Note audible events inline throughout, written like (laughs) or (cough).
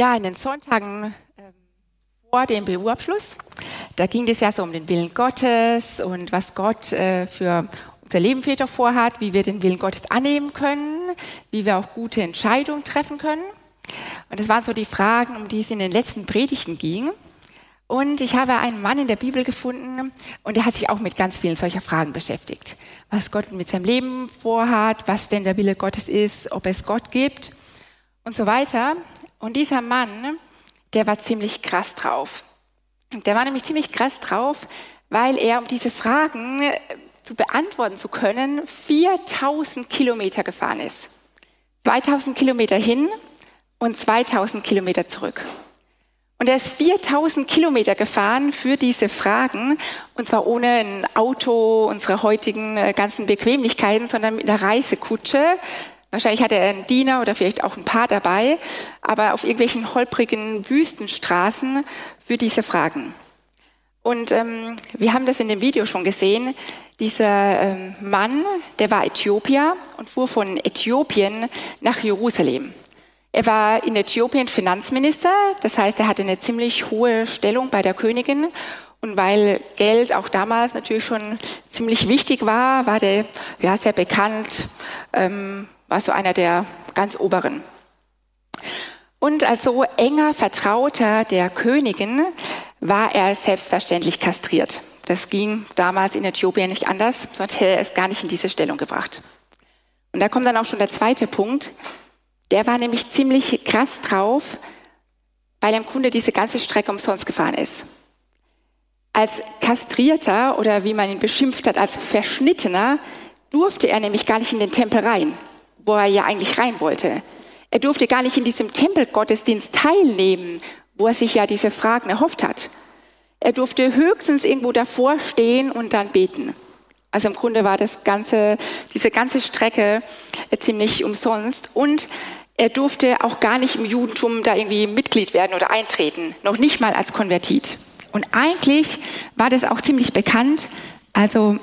Ja, in den Sonntagen ähm, vor dem BU-Abschluss, da ging es ja so um den Willen Gottes und was Gott äh, für unser Leben vielleicht vorhat, wie wir den Willen Gottes annehmen können, wie wir auch gute Entscheidungen treffen können. Und das waren so die Fragen, um die es in den letzten Predigten ging. Und ich habe einen Mann in der Bibel gefunden und der hat sich auch mit ganz vielen solcher Fragen beschäftigt. Was Gott mit seinem Leben vorhat, was denn der Wille Gottes ist, ob es Gott gibt und so weiter. Und dieser Mann, der war ziemlich krass drauf. Der war nämlich ziemlich krass drauf, weil er, um diese Fragen äh, zu beantworten zu können, 4000 Kilometer gefahren ist. 2000 Kilometer hin und 2000 Kilometer zurück. Und er ist 4000 Kilometer gefahren für diese Fragen, und zwar ohne ein Auto, unsere heutigen äh, ganzen Bequemlichkeiten, sondern mit einer Reisekutsche Wahrscheinlich hatte er einen Diener oder vielleicht auch ein Paar dabei, aber auf irgendwelchen holprigen Wüstenstraßen für diese Fragen. Und ähm, wir haben das in dem Video schon gesehen. Dieser ähm, Mann, der war Äthiopier und fuhr von Äthiopien nach Jerusalem. Er war in Äthiopien Finanzminister, das heißt, er hatte eine ziemlich hohe Stellung bei der Königin. Und weil Geld auch damals natürlich schon ziemlich wichtig war, war der ja, sehr bekannt, ähm, war so einer der ganz oberen. Und als so enger Vertrauter der Königin war er selbstverständlich kastriert. Das ging damals in Äthiopien nicht anders, sonst hätte er es gar nicht in diese Stellung gebracht. Und da kommt dann auch schon der zweite Punkt. Der war nämlich ziemlich krass drauf, weil er im Grunde diese ganze Strecke umsonst gefahren ist. Als Kastrierter oder wie man ihn beschimpft hat, als Verschnittener, durfte er nämlich gar nicht in den Tempel rein wo er ja eigentlich rein wollte. Er durfte gar nicht in diesem Tempelgottesdienst teilnehmen, wo er sich ja diese Fragen erhofft hat. Er durfte höchstens irgendwo davor stehen und dann beten. Also im Grunde war das ganze, diese ganze Strecke ziemlich umsonst. Und er durfte auch gar nicht im Judentum da irgendwie Mitglied werden oder eintreten, noch nicht mal als Konvertit. Und eigentlich war das auch ziemlich bekannt. Also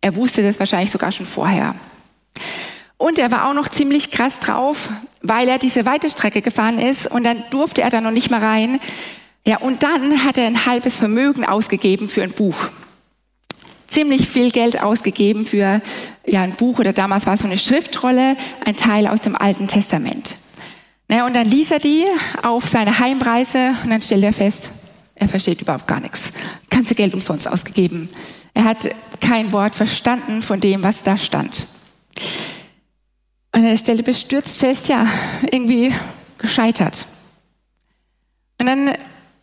er wusste das wahrscheinlich sogar schon vorher. Und er war auch noch ziemlich krass drauf, weil er diese weite Strecke gefahren ist und dann durfte er da noch nicht mal rein. Ja, und dann hat er ein halbes Vermögen ausgegeben für ein Buch. Ziemlich viel Geld ausgegeben für ja, ein Buch oder damals war es so eine Schriftrolle, ein Teil aus dem Alten Testament. Naja, und dann ließ er die auf seine Heimreise und dann stellt er fest, er versteht überhaupt gar nichts. Ganze Geld umsonst ausgegeben. Er hat kein Wort verstanden von dem, was da stand. Und er stellte bestürzt fest, ja, irgendwie gescheitert. Und dann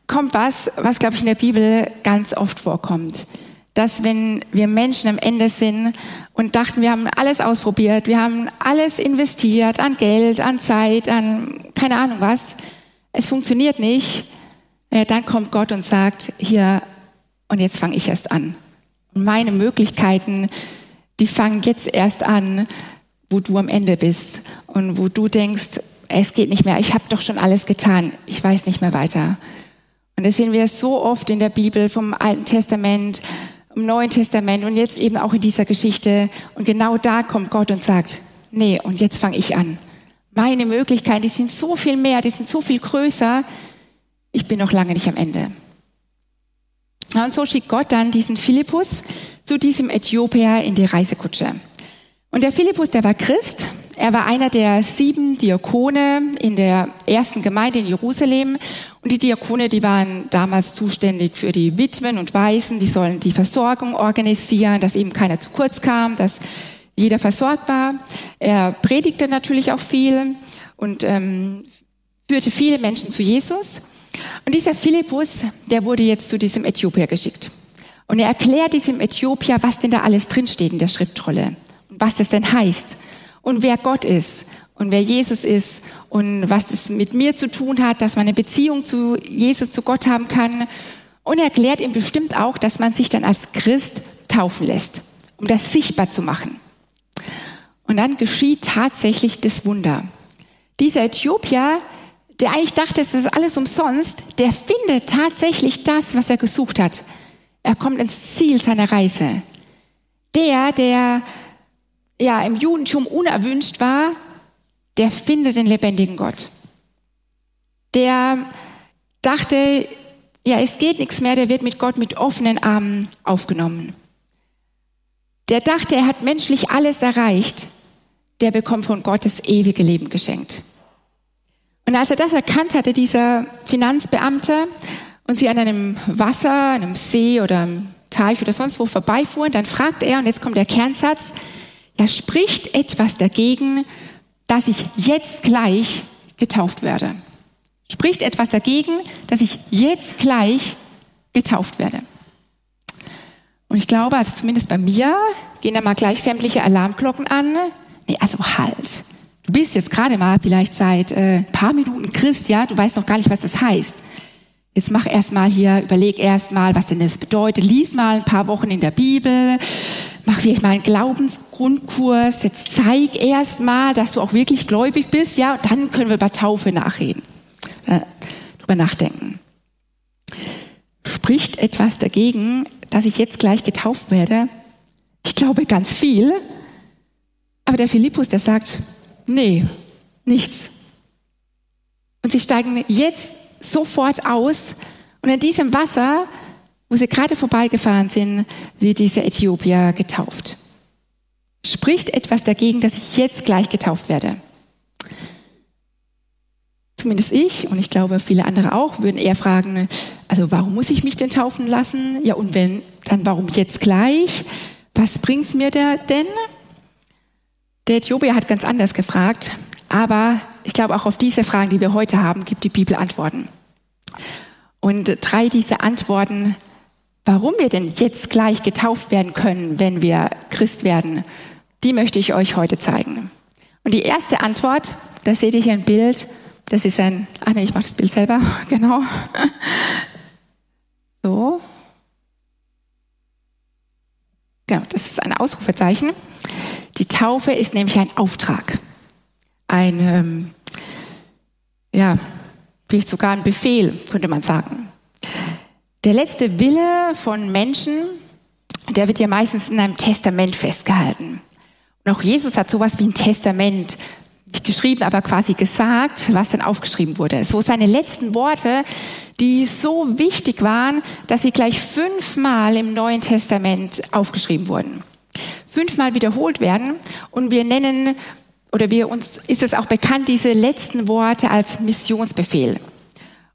kommt was, was, glaube ich, in der Bibel ganz oft vorkommt. Dass wenn wir Menschen am Ende sind und dachten, wir haben alles ausprobiert, wir haben alles investiert an Geld, an Zeit, an keine Ahnung was, es funktioniert nicht, ja, dann kommt Gott und sagt, hier, und jetzt fange ich erst an. Meine Möglichkeiten, die fangen jetzt erst an, wo du am Ende bist und wo du denkst, es geht nicht mehr, ich habe doch schon alles getan, ich weiß nicht mehr weiter. Und das sehen wir so oft in der Bibel vom Alten Testament, im Neuen Testament und jetzt eben auch in dieser Geschichte. Und genau da kommt Gott und sagt, nee, und jetzt fange ich an. Meine Möglichkeiten, die sind so viel mehr, die sind so viel größer. Ich bin noch lange nicht am Ende. Und so schickt Gott dann diesen Philippus zu diesem Äthiopier in die Reisekutsche. Und der Philippus, der war Christ. Er war einer der sieben Diakone in der ersten Gemeinde in Jerusalem. Und die Diakone, die waren damals zuständig für die Witwen und Waisen. Die sollen die Versorgung organisieren, dass eben keiner zu kurz kam, dass jeder versorgt war. Er predigte natürlich auch viel und ähm, führte viele Menschen zu Jesus. Und dieser Philippus, der wurde jetzt zu diesem Äthiopier geschickt. Und er erklärt diesem Äthiopier, was denn da alles drinsteht in der Schriftrolle was das denn heißt und wer Gott ist und wer Jesus ist und was es mit mir zu tun hat, dass man eine Beziehung zu Jesus, zu Gott haben kann. Und er erklärt ihm bestimmt auch, dass man sich dann als Christ taufen lässt, um das sichtbar zu machen. Und dann geschieht tatsächlich das Wunder. Dieser Äthiopier, der eigentlich dachte, es ist alles umsonst, der findet tatsächlich das, was er gesucht hat. Er kommt ins Ziel seiner Reise. Der, der ja im Judentum unerwünscht war, der findet den lebendigen Gott. der dachte, ja, es geht nichts mehr, der wird mit Gott mit offenen Armen aufgenommen. Der dachte, er hat menschlich alles erreicht, der bekommt von Gott das ewige Leben geschenkt. Und als er das erkannt hatte, dieser Finanzbeamte, und sie an einem Wasser, einem See oder einem Teich oder sonst wo vorbeifuhren, dann fragt er, und jetzt kommt der Kernsatz, ja, spricht etwas dagegen, dass ich jetzt gleich getauft werde? Spricht etwas dagegen, dass ich jetzt gleich getauft werde? Und ich glaube, also zumindest bei mir gehen da mal gleich sämtliche Alarmglocken an. Nee, also halt. Du bist jetzt gerade mal vielleicht seit äh, ein paar Minuten Christ, ja, du weißt noch gar nicht, was das heißt. Jetzt mach erstmal hier, überleg erstmal, was denn das bedeutet. Lies mal ein paar Wochen in der Bibel. Mach vielleicht mal einen Glaubensgrundkurs. Jetzt zeig erstmal, dass du auch wirklich gläubig bist, ja, und dann können wir über Taufe nachreden. Äh, drüber nachdenken. Spricht etwas dagegen, dass ich jetzt gleich getauft werde? Ich glaube ganz viel. Aber der Philippus, der sagt, nee, nichts. Und sie steigen jetzt sofort aus und in diesem Wasser, wo sie gerade vorbeigefahren sind, wird dieser Äthiopier getauft. Spricht etwas dagegen, dass ich jetzt gleich getauft werde? Zumindest ich und ich glaube viele andere auch würden eher fragen, also warum muss ich mich denn taufen lassen? Ja und wenn, dann warum jetzt gleich? Was bringt's mir da denn? Der Äthiopier hat ganz anders gefragt, aber ich glaube auch auf diese Fragen, die wir heute haben, gibt die Bibel Antworten. Und drei dieser Antworten, warum wir denn jetzt gleich getauft werden können, wenn wir Christ werden, die möchte ich euch heute zeigen. Und die erste Antwort, da seht ihr hier ein Bild, das ist ein, ah nee, ich mache das Bild selber, (laughs) genau. So. Genau, das ist ein Ausrufezeichen. Die Taufe ist nämlich ein Auftrag, ein, ähm, ja, vielleicht sogar ein Befehl, könnte man sagen. Der letzte Wille von Menschen, der wird ja meistens in einem Testament festgehalten. Und auch Jesus hat sowas wie ein Testament, nicht geschrieben, aber quasi gesagt, was dann aufgeschrieben wurde. So seine letzten Worte, die so wichtig waren, dass sie gleich fünfmal im Neuen Testament aufgeschrieben wurden fünfmal wiederholt werden. Und wir nennen, oder wir uns ist es auch bekannt, diese letzten Worte als Missionsbefehl.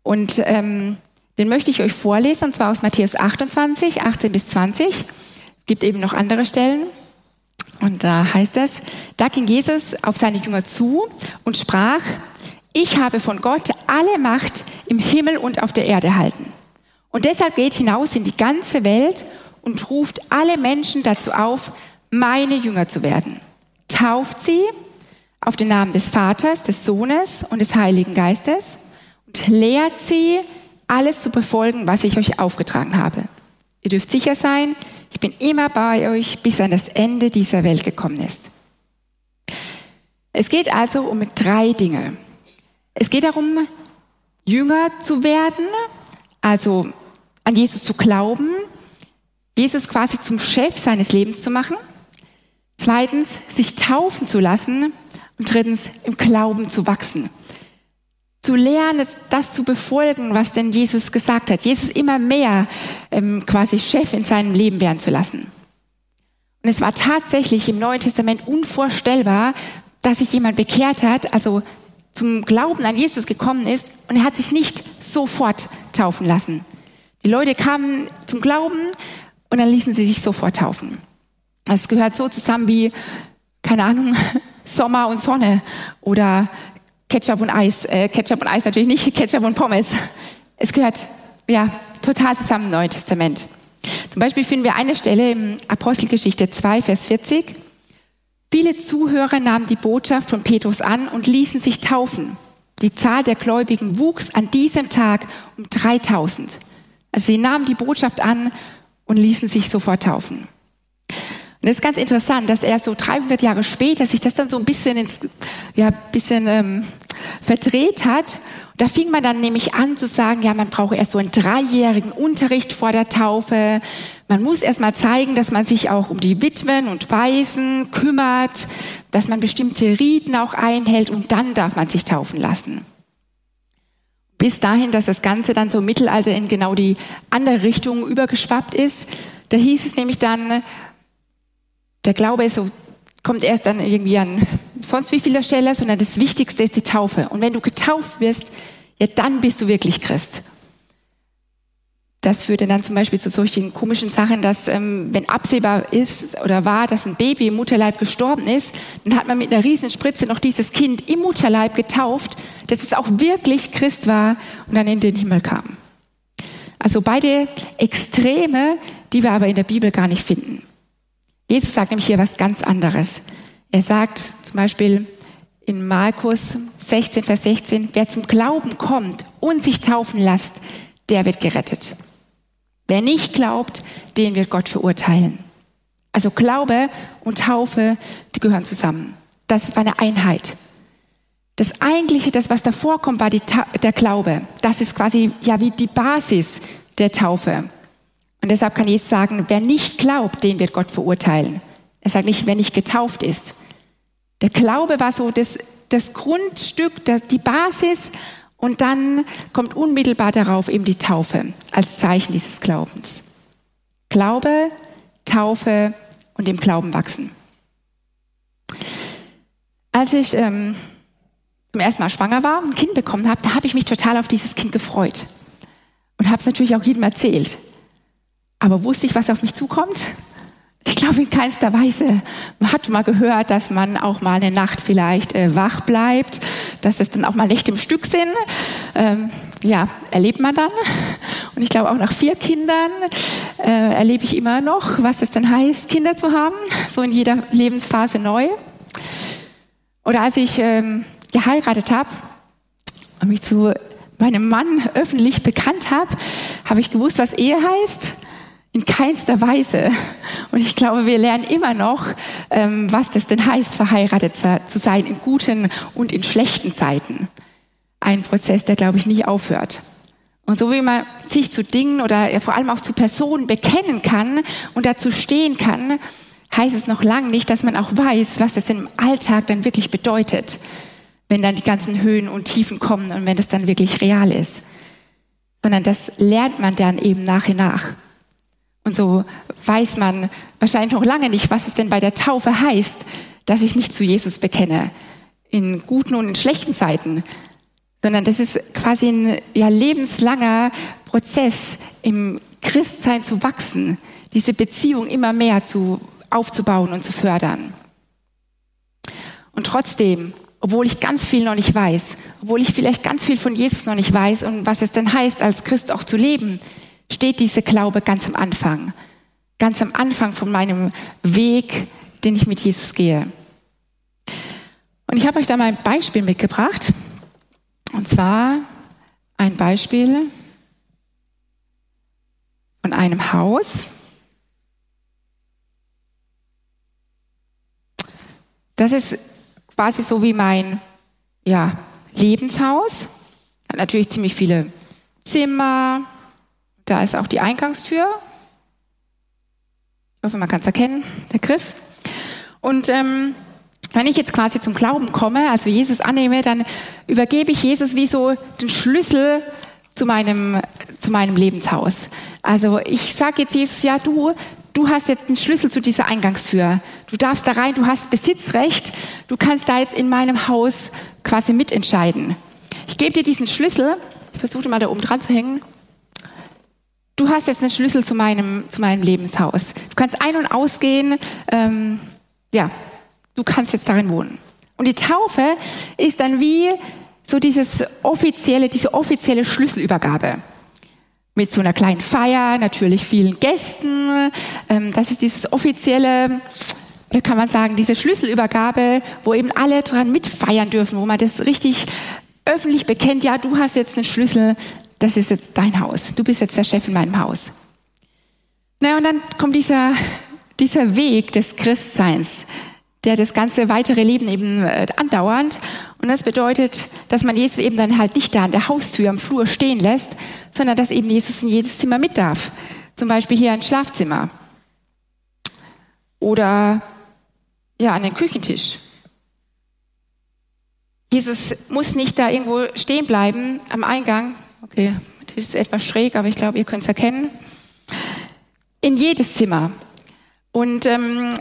Und ähm, den möchte ich euch vorlesen, und zwar aus Matthäus 28, 18 bis 20. Es gibt eben noch andere Stellen. Und da heißt es, da ging Jesus auf seine Jünger zu und sprach, ich habe von Gott alle Macht im Himmel und auf der Erde erhalten. Und deshalb geht hinaus in die ganze Welt und ruft alle Menschen dazu auf, meine Jünger zu werden. Tauft sie auf den Namen des Vaters, des Sohnes und des Heiligen Geistes und lehrt sie, alles zu befolgen, was ich euch aufgetragen habe. Ihr dürft sicher sein, ich bin immer bei euch, bis an das Ende dieser Welt gekommen ist. Es geht also um drei Dinge. Es geht darum, Jünger zu werden, also an Jesus zu glauben, Jesus quasi zum Chef seines Lebens zu machen. Zweitens, sich taufen zu lassen. Und drittens, im Glauben zu wachsen. Zu lernen, das zu befolgen, was denn Jesus gesagt hat. Jesus immer mehr ähm, quasi Chef in seinem Leben werden zu lassen. Und es war tatsächlich im Neuen Testament unvorstellbar, dass sich jemand bekehrt hat, also zum Glauben an Jesus gekommen ist und er hat sich nicht sofort taufen lassen. Die Leute kamen zum Glauben und dann ließen sie sich sofort taufen. Es gehört so zusammen wie, keine Ahnung, (laughs) Sommer und Sonne oder Ketchup und Eis. Äh, Ketchup und Eis natürlich nicht, (laughs) Ketchup und Pommes. Es gehört ja total zusammen im Neuen Testament. Zum Beispiel finden wir eine Stelle im Apostelgeschichte 2, Vers 40. Viele Zuhörer nahmen die Botschaft von Petrus an und ließen sich taufen. Die Zahl der Gläubigen wuchs an diesem Tag um 3000. Also sie nahmen die Botschaft an und ließen sich sofort taufen. Und das ist ganz interessant, dass er so 300 Jahre später sich das dann so ein bisschen ins, ja, bisschen ähm, verdreht hat. Da fing man dann nämlich an zu sagen, ja, man braucht erst so einen dreijährigen Unterricht vor der Taufe. Man muss erst mal zeigen, dass man sich auch um die Witwen und Waisen kümmert, dass man bestimmte Riten auch einhält und dann darf man sich taufen lassen. bis dahin, dass das Ganze dann so im Mittelalter in genau die andere Richtung übergeschwappt ist. Da hieß es nämlich dann, der Glaube so, kommt erst dann irgendwie an sonst wie vieler Stelle, sondern das Wichtigste ist die Taufe. Und wenn du getauft wirst, ja, dann bist du wirklich Christ. Das führte dann zum Beispiel zu solchen komischen Sachen, dass ähm, wenn absehbar ist oder war, dass ein Baby im Mutterleib gestorben ist, dann hat man mit einer riesen Spritze noch dieses Kind im Mutterleib getauft, dass es auch wirklich Christ war und dann in den Himmel kam. Also beide Extreme, die wir aber in der Bibel gar nicht finden. Jesus sagt nämlich hier was ganz anderes. Er sagt zum Beispiel in Markus 16, Vers 16, wer zum Glauben kommt und sich taufen lässt, der wird gerettet. Wer nicht glaubt, den wird Gott verurteilen. Also Glaube und Taufe, die gehören zusammen. Das war eine Einheit. Das eigentliche, das was davor kommt, war der Glaube. Das ist quasi ja wie die Basis der Taufe. Und deshalb kann Jesus sagen, wer nicht glaubt, den wird Gott verurteilen. Er sagt nicht, wer nicht getauft ist. Der Glaube war so das, das Grundstück, das, die Basis und dann kommt unmittelbar darauf eben die Taufe als Zeichen dieses Glaubens. Glaube, Taufe und im Glauben wachsen. Als ich ähm, zum ersten Mal schwanger war und ein Kind bekommen habe, da habe ich mich total auf dieses Kind gefreut und habe es natürlich auch jedem erzählt. Aber wusste ich, was auf mich zukommt? Ich glaube in keinster Weise. Man hat mal gehört, dass man auch mal eine Nacht vielleicht äh, wach bleibt, dass es dann auch mal Nächte im Stück sind. Ähm, ja, erlebt man dann. Und ich glaube auch nach vier Kindern äh, erlebe ich immer noch, was es dann heißt, Kinder zu haben, so in jeder Lebensphase neu. Oder als ich ähm, geheiratet habe und mich zu meinem Mann öffentlich bekannt habe, habe ich gewusst, was Ehe heißt in keinster Weise. Und ich glaube, wir lernen immer noch, ähm, was das denn heißt, verheiratet zu sein in guten und in schlechten Zeiten. Ein Prozess, der, glaube ich, nie aufhört. Und so wie man sich zu Dingen oder vor allem auch zu Personen bekennen kann und dazu stehen kann, heißt es noch lange nicht, dass man auch weiß, was das im Alltag dann wirklich bedeutet, wenn dann die ganzen Höhen und Tiefen kommen und wenn das dann wirklich real ist. Sondern das lernt man dann eben nach und nach. Und so weiß man wahrscheinlich noch lange nicht, was es denn bei der Taufe heißt, dass ich mich zu Jesus bekenne. In guten und in schlechten Zeiten. Sondern das ist quasi ein ja, lebenslanger Prozess, im Christsein zu wachsen, diese Beziehung immer mehr zu, aufzubauen und zu fördern. Und trotzdem, obwohl ich ganz viel noch nicht weiß, obwohl ich vielleicht ganz viel von Jesus noch nicht weiß und was es denn heißt, als Christ auch zu leben, steht dieser Glaube ganz am Anfang. Ganz am Anfang von meinem Weg, den ich mit Jesus gehe. Und ich habe euch da mal ein Beispiel mitgebracht. Und zwar ein Beispiel von einem Haus. Das ist quasi so wie mein ja, Lebenshaus. Hat natürlich ziemlich viele Zimmer, da ist auch die Eingangstür. Ich hoffe, man kann es erkennen, der Griff. Und ähm, wenn ich jetzt quasi zum Glauben komme, also Jesus annehme, dann übergebe ich Jesus wie so den Schlüssel zu meinem, zu meinem Lebenshaus. Also ich sage jetzt Jesus, ja du, du hast jetzt den Schlüssel zu dieser Eingangstür. Du darfst da rein, du hast Besitzrecht, du kannst da jetzt in meinem Haus quasi mitentscheiden. Ich gebe dir diesen Schlüssel, ich versuche mal da oben dran zu hängen du hast jetzt einen Schlüssel zu meinem, zu meinem Lebenshaus. Du kannst ein- und ausgehen, ähm, ja, du kannst jetzt darin wohnen. Und die Taufe ist dann wie so dieses offizielle, diese offizielle Schlüsselübergabe. Mit so einer kleinen Feier, natürlich vielen Gästen. Ähm, das ist dieses offizielle, wie kann man sagen, diese Schlüsselübergabe, wo eben alle dran mitfeiern dürfen, wo man das richtig öffentlich bekennt, ja, du hast jetzt einen Schlüssel das ist jetzt dein Haus. Du bist jetzt der Chef in meinem Haus. Na, und dann kommt dieser, dieser Weg des Christseins, der das ganze weitere Leben eben äh, andauert. Und das bedeutet, dass man Jesus eben dann halt nicht da an der Haustür am Flur stehen lässt, sondern dass eben Jesus in jedes Zimmer mit darf. Zum Beispiel hier ein Schlafzimmer. Oder ja, an den Küchentisch. Jesus muss nicht da irgendwo stehen bleiben am Eingang. Okay, das ist etwas schräg, aber ich glaube, ihr könnt es erkennen. In jedes Zimmer. Und ähm,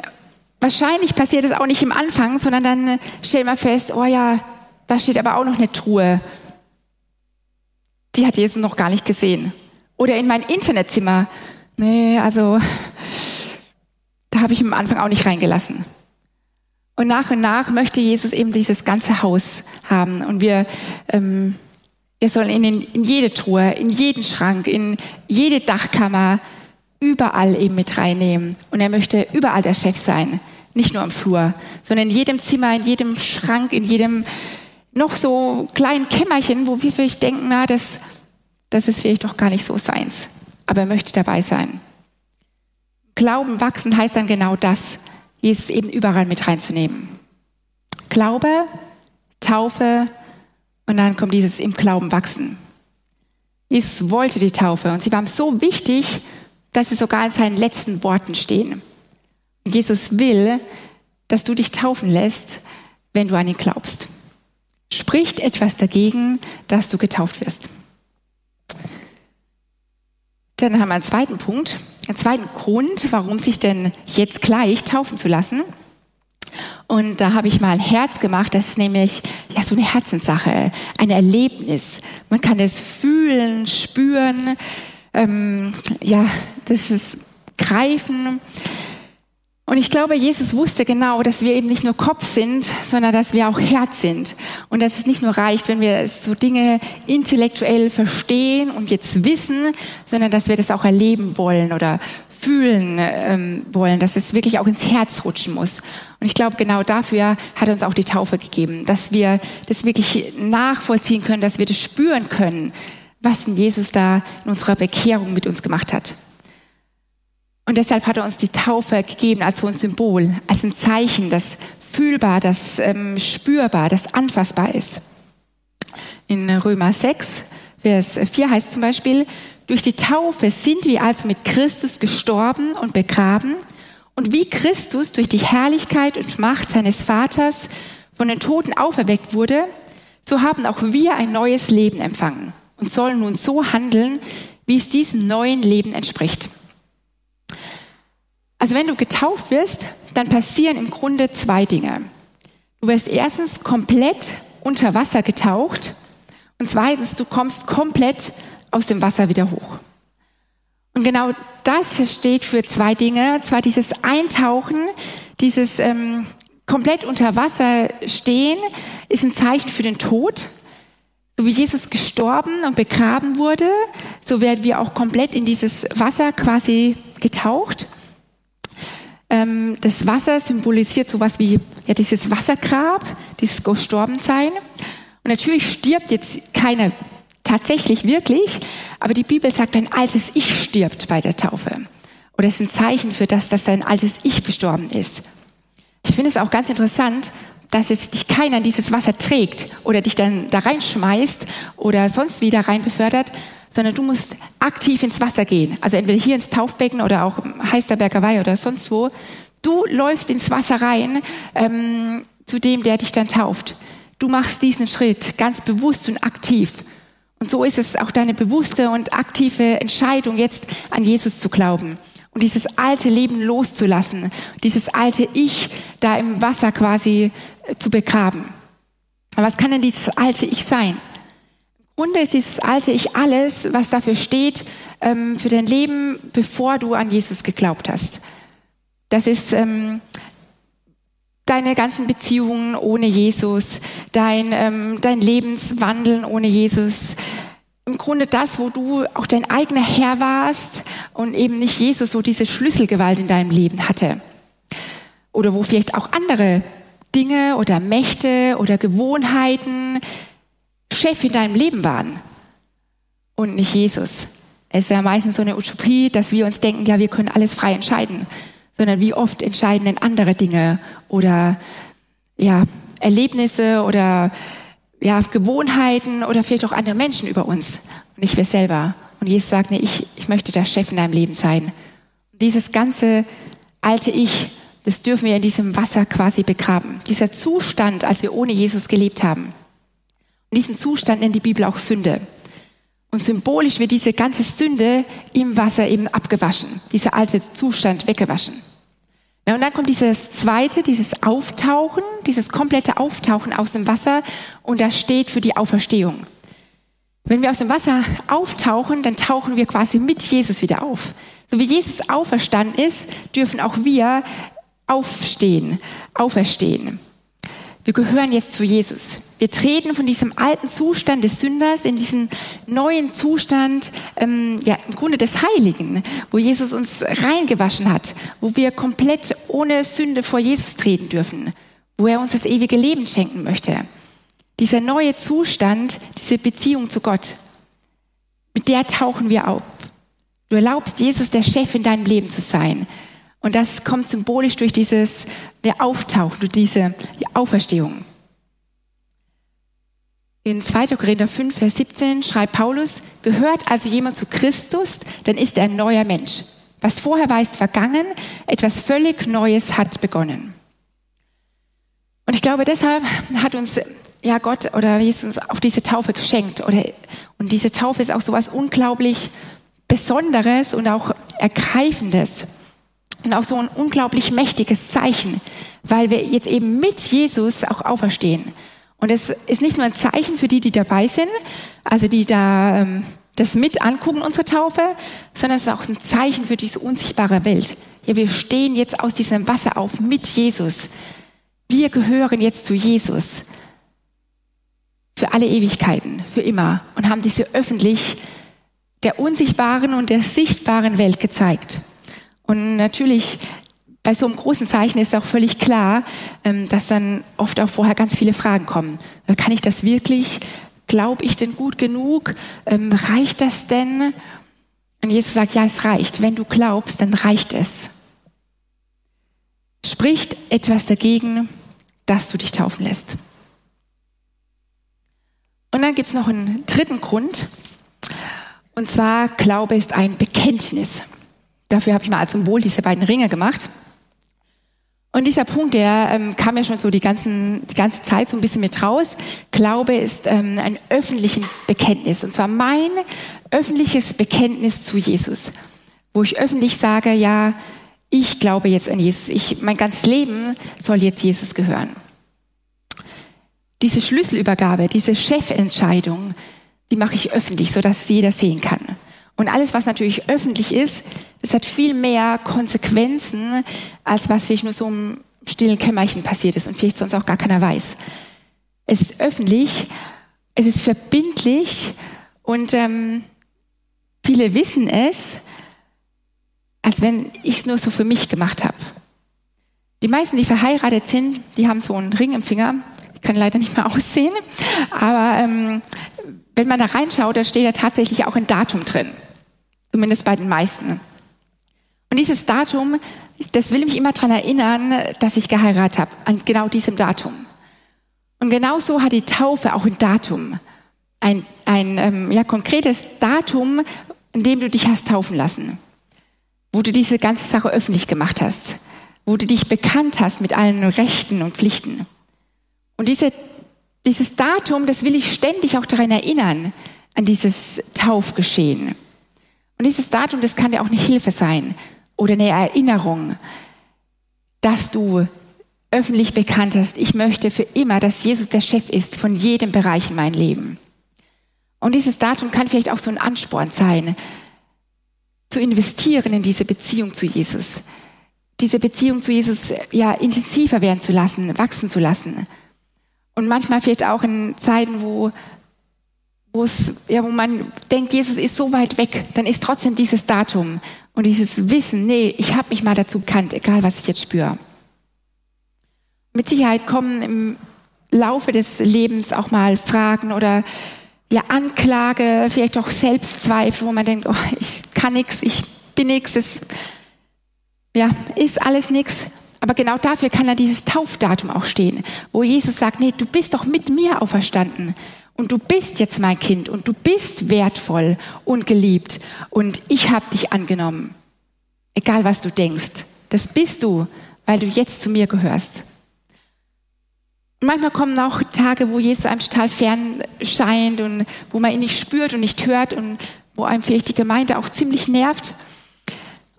wahrscheinlich passiert es auch nicht im Anfang, sondern dann stellt man fest, oh ja, da steht aber auch noch eine Truhe. Die hat Jesus noch gar nicht gesehen. Oder in mein Internetzimmer. Nee, also da habe ich am Anfang auch nicht reingelassen. Und nach und nach möchte Jesus eben dieses ganze Haus haben. Und wir, ähm, wir sollen ihn in, in jede Truhe, in jeden Schrank, in jede Dachkammer, überall eben mit reinnehmen. Und er möchte überall der Chef sein. Nicht nur am Flur, sondern in jedem Zimmer, in jedem Schrank, in jedem noch so kleinen Kämmerchen, wo wir vielleicht denken, na, das, das ist vielleicht doch gar nicht so seins. Aber er möchte dabei sein. Glauben wachsen heißt dann genau das. Jesus eben überall mit reinzunehmen. Glaube, Taufe und dann kommt dieses im Glauben wachsen. Jesus wollte die Taufe und sie war ihm so wichtig, dass sie sogar in seinen letzten Worten stehen. Und Jesus will, dass du dich taufen lässt, wenn du an ihn glaubst. Spricht etwas dagegen, dass du getauft wirst. Dann haben wir einen zweiten Punkt, einen zweiten Grund, warum sich denn jetzt gleich taufen zu lassen. Und da habe ich mal ein Herz gemacht, das ist nämlich ja so eine Herzenssache, ein Erlebnis. Man kann es fühlen, spüren, ähm, ja, das ist greifen. Und ich glaube, Jesus wusste genau, dass wir eben nicht nur Kopf sind, sondern dass wir auch Herz sind. Und dass es nicht nur reicht, wenn wir so Dinge intellektuell verstehen und jetzt wissen, sondern dass wir das auch erleben wollen oder fühlen ähm, wollen, dass es wirklich auch ins Herz rutschen muss. Und ich glaube, genau dafür hat uns auch die Taufe gegeben, dass wir das wirklich nachvollziehen können, dass wir das spüren können, was Jesus da in unserer Bekehrung mit uns gemacht hat. Und deshalb hat er uns die Taufe gegeben als so ein Symbol, als ein Zeichen, das fühlbar, das ähm, spürbar, das anfassbar ist. In Römer 6, Vers 4 heißt zum Beispiel, durch die Taufe sind wir also mit Christus gestorben und begraben und wie Christus durch die Herrlichkeit und Macht seines Vaters von den Toten auferweckt wurde, so haben auch wir ein neues Leben empfangen und sollen nun so handeln, wie es diesem neuen Leben entspricht. Also wenn du getauft wirst, dann passieren im Grunde zwei Dinge. Du wirst erstens komplett unter Wasser getaucht und zweitens, du kommst komplett aus dem Wasser wieder hoch. Und genau das steht für zwei Dinge. Zwar dieses Eintauchen, dieses ähm, komplett unter Wasser stehen, ist ein Zeichen für den Tod. So wie Jesus gestorben und begraben wurde, so werden wir auch komplett in dieses Wasser quasi getaucht. Ähm, das Wasser symbolisiert sowas wie ja, dieses Wassergrab, dieses Gestorbensein. Und natürlich stirbt jetzt keiner tatsächlich wirklich, aber die Bibel sagt, ein altes Ich stirbt bei der Taufe. Oder es ist ein Zeichen für das, dass dein altes Ich gestorben ist. Ich finde es auch ganz interessant, dass es dich keiner in dieses Wasser trägt oder dich dann da reinschmeißt oder sonst wieder rein befördert, sondern du musst aktiv ins Wasser gehen. Also entweder hier ins Taufbecken oder auch Heisterberger Weih oder sonst wo. Du läufst ins Wasser rein ähm, zu dem, der dich dann tauft. Du machst diesen Schritt ganz bewusst und aktiv. Und so ist es auch deine bewusste und aktive Entscheidung, jetzt an Jesus zu glauben und dieses alte Leben loszulassen, dieses alte Ich da im Wasser quasi äh, zu begraben. Aber was kann denn dieses alte Ich sein? Grunde ist dieses alte Ich alles, was dafür steht, ähm, für dein Leben, bevor du an Jesus geglaubt hast. Das ist ähm, deine ganzen Beziehungen ohne Jesus, dein, ähm, dein Lebenswandeln ohne Jesus. Im Grunde das, wo du auch dein eigener Herr warst und eben nicht Jesus so diese Schlüsselgewalt in deinem Leben hatte. Oder wo vielleicht auch andere Dinge oder Mächte oder Gewohnheiten Chef in deinem Leben waren und nicht Jesus. Es ist ja meistens so eine Utopie, dass wir uns denken, ja, wir können alles frei entscheiden, sondern wie oft entscheiden denn andere Dinge oder ja, Erlebnisse oder ja, Gewohnheiten oder vielleicht auch andere Menschen über uns und nicht wir selber. Und Jesus sagt, nee, ich, ich möchte der Chef in deinem Leben sein. Und dieses ganze alte Ich, das dürfen wir in diesem Wasser quasi begraben. Dieser Zustand, als wir ohne Jesus gelebt haben. Und diesen Zustand nennt die Bibel auch Sünde. Und symbolisch wird diese ganze Sünde im Wasser eben abgewaschen, dieser alte Zustand weggewaschen. Ja, und dann kommt dieses zweite, dieses Auftauchen, dieses komplette Auftauchen aus dem Wasser und das steht für die Auferstehung. Wenn wir aus dem Wasser auftauchen, dann tauchen wir quasi mit Jesus wieder auf. So wie Jesus auferstanden ist, dürfen auch wir aufstehen, auferstehen. Wir gehören jetzt zu Jesus. Wir treten von diesem alten Zustand des Sünders in diesen neuen Zustand, ähm, ja, im Grunde des Heiligen, wo Jesus uns reingewaschen hat, wo wir komplett ohne Sünde vor Jesus treten dürfen, wo er uns das ewige Leben schenken möchte. Dieser neue Zustand, diese Beziehung zu Gott, mit der tauchen wir auf. Du erlaubst Jesus der Chef in deinem Leben zu sein. Und das kommt symbolisch durch dieses der Auftauchen, durch diese Auferstehung. In 2. Korinther 5, Vers 17 schreibt Paulus, gehört also jemand zu Christus, dann ist er ein neuer Mensch. Was vorher war, ist vergangen, etwas völlig Neues hat begonnen. Und ich glaube, deshalb hat uns ja Gott oder Jesus auch diese Taufe geschenkt. Oder, und diese Taufe ist auch so was unglaublich Besonderes und auch Ergreifendes und auch so ein unglaublich mächtiges Zeichen, weil wir jetzt eben mit Jesus auch auferstehen. Und es ist nicht nur ein Zeichen für die, die dabei sind, also die da ähm, das mit angucken, unsere Taufe, sondern es ist auch ein Zeichen für diese unsichtbare Welt. Ja, wir stehen jetzt aus diesem Wasser auf mit Jesus. Wir gehören jetzt zu Jesus. Für alle Ewigkeiten, für immer. Und haben diese öffentlich der unsichtbaren und der sichtbaren Welt gezeigt. Und natürlich, bei so einem großen Zeichen ist auch völlig klar, ähm, dass dann oft auch vorher ganz viele Fragen kommen. Äh, kann ich das wirklich? Glaube ich denn gut genug? Ähm, reicht das denn? Und Jesus sagt, ja, es reicht. Wenn du glaubst, dann reicht es. Spricht etwas dagegen, dass du dich taufen lässt. Und dann gibt es noch einen dritten Grund. Und zwar, Glaube ist ein Bekenntnis. Dafür habe ich mal als Symbol diese beiden Ringe gemacht. Und dieser Punkt, der ähm, kam ja schon so die, ganzen, die ganze Zeit so ein bisschen mit raus. Glaube ist ähm, ein öffentliches Bekenntnis. Und zwar mein öffentliches Bekenntnis zu Jesus. Wo ich öffentlich sage, ja, ich glaube jetzt an Jesus. Ich, mein ganzes Leben soll jetzt Jesus gehören. Diese Schlüsselübergabe, diese Chefentscheidung, die mache ich öffentlich, sodass jeder sehen kann. Und alles, was natürlich öffentlich ist, das hat viel mehr Konsequenzen, als was vielleicht nur so im stillen Kämmerchen passiert ist und vielleicht sonst auch gar keiner weiß. Es ist öffentlich, es ist verbindlich und ähm, viele wissen es, als wenn ich es nur so für mich gemacht habe. Die meisten, die verheiratet sind, die haben so einen Ring im Finger. Ich kann leider nicht mehr (laughs) aussehen, aber ähm, wenn man da reinschaut, da steht ja tatsächlich auch ein Datum drin. Zumindest bei den meisten. Und dieses Datum, das will mich immer daran erinnern, dass ich geheiratet habe, an genau diesem Datum. Und genauso hat die Taufe auch ein Datum, ein, ein ähm, ja, konkretes Datum, in dem du dich hast taufen lassen, wo du diese ganze Sache öffentlich gemacht hast, wo du dich bekannt hast mit allen Rechten und Pflichten. Und diese, dieses Datum, das will ich ständig auch daran erinnern, an dieses Taufgeschehen. Und dieses Datum, das kann dir auch eine Hilfe sein, oder eine Erinnerung, dass du öffentlich bekannt hast, ich möchte für immer, dass Jesus der Chef ist von jedem Bereich in meinem Leben. Und dieses Datum kann vielleicht auch so ein Ansporn sein, zu investieren in diese Beziehung zu Jesus. Diese Beziehung zu Jesus ja intensiver werden zu lassen, wachsen zu lassen. Und manchmal vielleicht auch in Zeiten, wo, wo es, ja, wo man denkt, Jesus ist so weit weg, dann ist trotzdem dieses Datum und dieses Wissen, nee, ich habe mich mal dazu bekannt, egal was ich jetzt spüre. Mit Sicherheit kommen im Laufe des Lebens auch mal Fragen oder ja Anklage, vielleicht auch Selbstzweifel, wo man denkt, oh, ich kann nichts, ich bin nichts, es ja, ist alles nichts. Aber genau dafür kann da dieses Taufdatum auch stehen, wo Jesus sagt, nee, du bist doch mit mir auferstanden. Und du bist jetzt mein Kind und du bist wertvoll und geliebt und ich habe dich angenommen. Egal was du denkst, das bist du, weil du jetzt zu mir gehörst. Und manchmal kommen auch Tage, wo Jesus einem total fern scheint und wo man ihn nicht spürt und nicht hört und wo einem vielleicht die Gemeinde auch ziemlich nervt.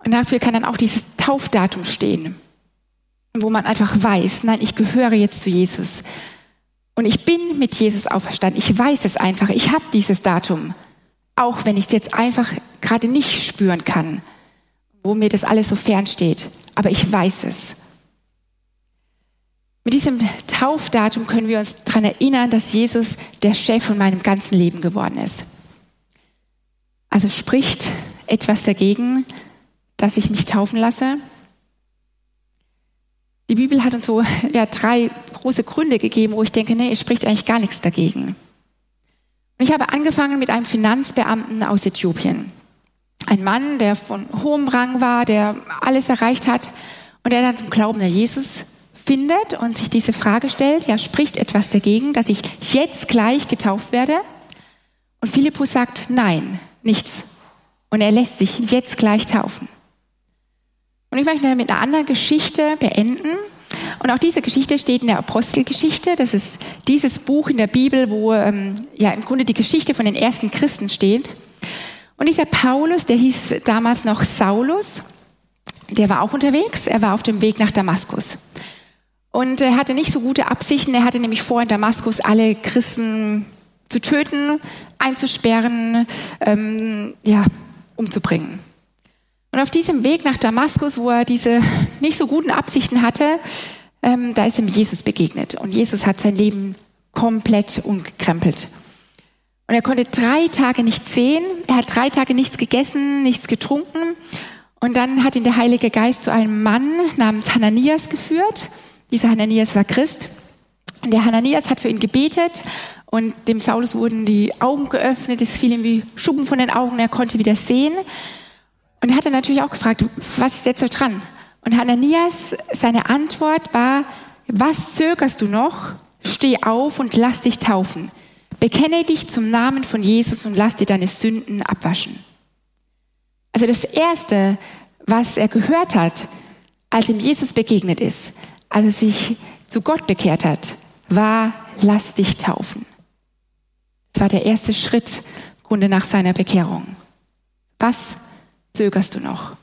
Und dafür kann dann auch dieses Taufdatum stehen, wo man einfach weiß, nein, ich gehöre jetzt zu Jesus. Und ich bin mit Jesus auferstanden. Ich weiß es einfach. Ich habe dieses Datum. Auch wenn ich es jetzt einfach gerade nicht spüren kann, wo mir das alles so fern steht. Aber ich weiß es. Mit diesem Taufdatum können wir uns daran erinnern, dass Jesus der Chef von meinem ganzen Leben geworden ist. Also spricht etwas dagegen, dass ich mich taufen lasse? Die Bibel hat uns so ja, drei große Gründe gegeben, wo ich denke, nee, es spricht eigentlich gar nichts dagegen. Und ich habe angefangen mit einem Finanzbeamten aus Äthiopien. Ein Mann, der von hohem Rang war, der alles erreicht hat und der dann zum Glauben an Jesus findet und sich diese Frage stellt, ja, spricht etwas dagegen, dass ich jetzt gleich getauft werde? Und Philippus sagt, nein, nichts. Und er lässt sich jetzt gleich taufen. Und ich möchte mit einer anderen Geschichte beenden. Und auch diese Geschichte steht in der Apostelgeschichte. Das ist dieses Buch in der Bibel, wo ähm, ja im Grunde die Geschichte von den ersten Christen steht. Und dieser Paulus, der hieß damals noch Saulus, der war auch unterwegs. Er war auf dem Weg nach Damaskus. Und er hatte nicht so gute Absichten. Er hatte nämlich vor, in Damaskus alle Christen zu töten, einzusperren, ähm, ja, umzubringen. Und auf diesem Weg nach Damaskus, wo er diese nicht so guten Absichten hatte, ähm, da ist ihm Jesus begegnet. Und Jesus hat sein Leben komplett umgekrempelt. Und er konnte drei Tage nicht sehen. Er hat drei Tage nichts gegessen, nichts getrunken. Und dann hat ihn der Heilige Geist zu einem Mann namens Hananias geführt. Dieser Hananias war Christ. Und der Hananias hat für ihn gebetet und dem Saulus wurden die Augen geöffnet. Es fiel ihm wie Schuppen von den Augen. Er konnte wieder sehen. Und er hat dann natürlich auch gefragt, was ist jetzt so dran? Und Hananias, seine Antwort war, was zögerst du noch? Steh auf und lass dich taufen. Bekenne dich zum Namen von Jesus und lass dir deine Sünden abwaschen. Also das Erste, was er gehört hat, als ihm Jesus begegnet ist, als er sich zu Gott bekehrt hat, war, lass dich taufen. Das war der erste Schritt, Grunde nach seiner Bekehrung. Was zögerst du noch?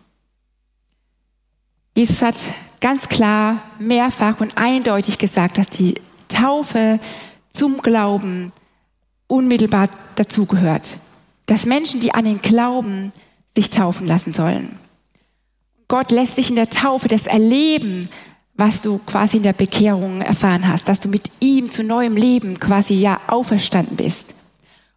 Jesus hat ganz klar, mehrfach und eindeutig gesagt, dass die Taufe zum Glauben unmittelbar dazugehört. Dass Menschen, die an ihn glauben, sich taufen lassen sollen. Gott lässt sich in der Taufe das erleben, was du quasi in der Bekehrung erfahren hast, dass du mit ihm zu neuem Leben quasi ja auferstanden bist.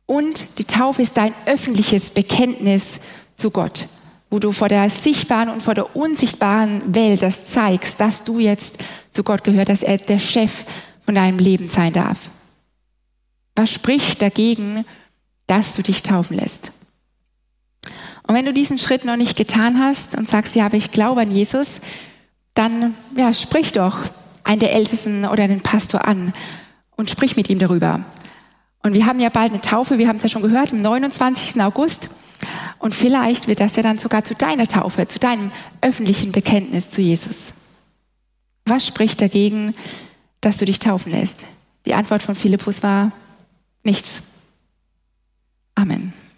Und die Taufe ist dein öffentliches Bekenntnis zu Gott wo du vor der sichtbaren und vor der unsichtbaren Welt das zeigst, dass du jetzt zu Gott gehört, dass er der Chef von deinem Leben sein darf. Was spricht dagegen, dass du dich taufen lässt? Und wenn du diesen Schritt noch nicht getan hast und sagst, ja, aber ich glaube an Jesus, dann ja, sprich doch einen der Ältesten oder den Pastor an und sprich mit ihm darüber. Und wir haben ja bald eine Taufe, wir haben es ja schon gehört, am 29. August. Und vielleicht wird das ja dann sogar zu deiner Taufe, zu deinem öffentlichen Bekenntnis zu Jesus. Was spricht dagegen, dass du dich taufen lässt? Die Antwort von Philippus war nichts. Amen.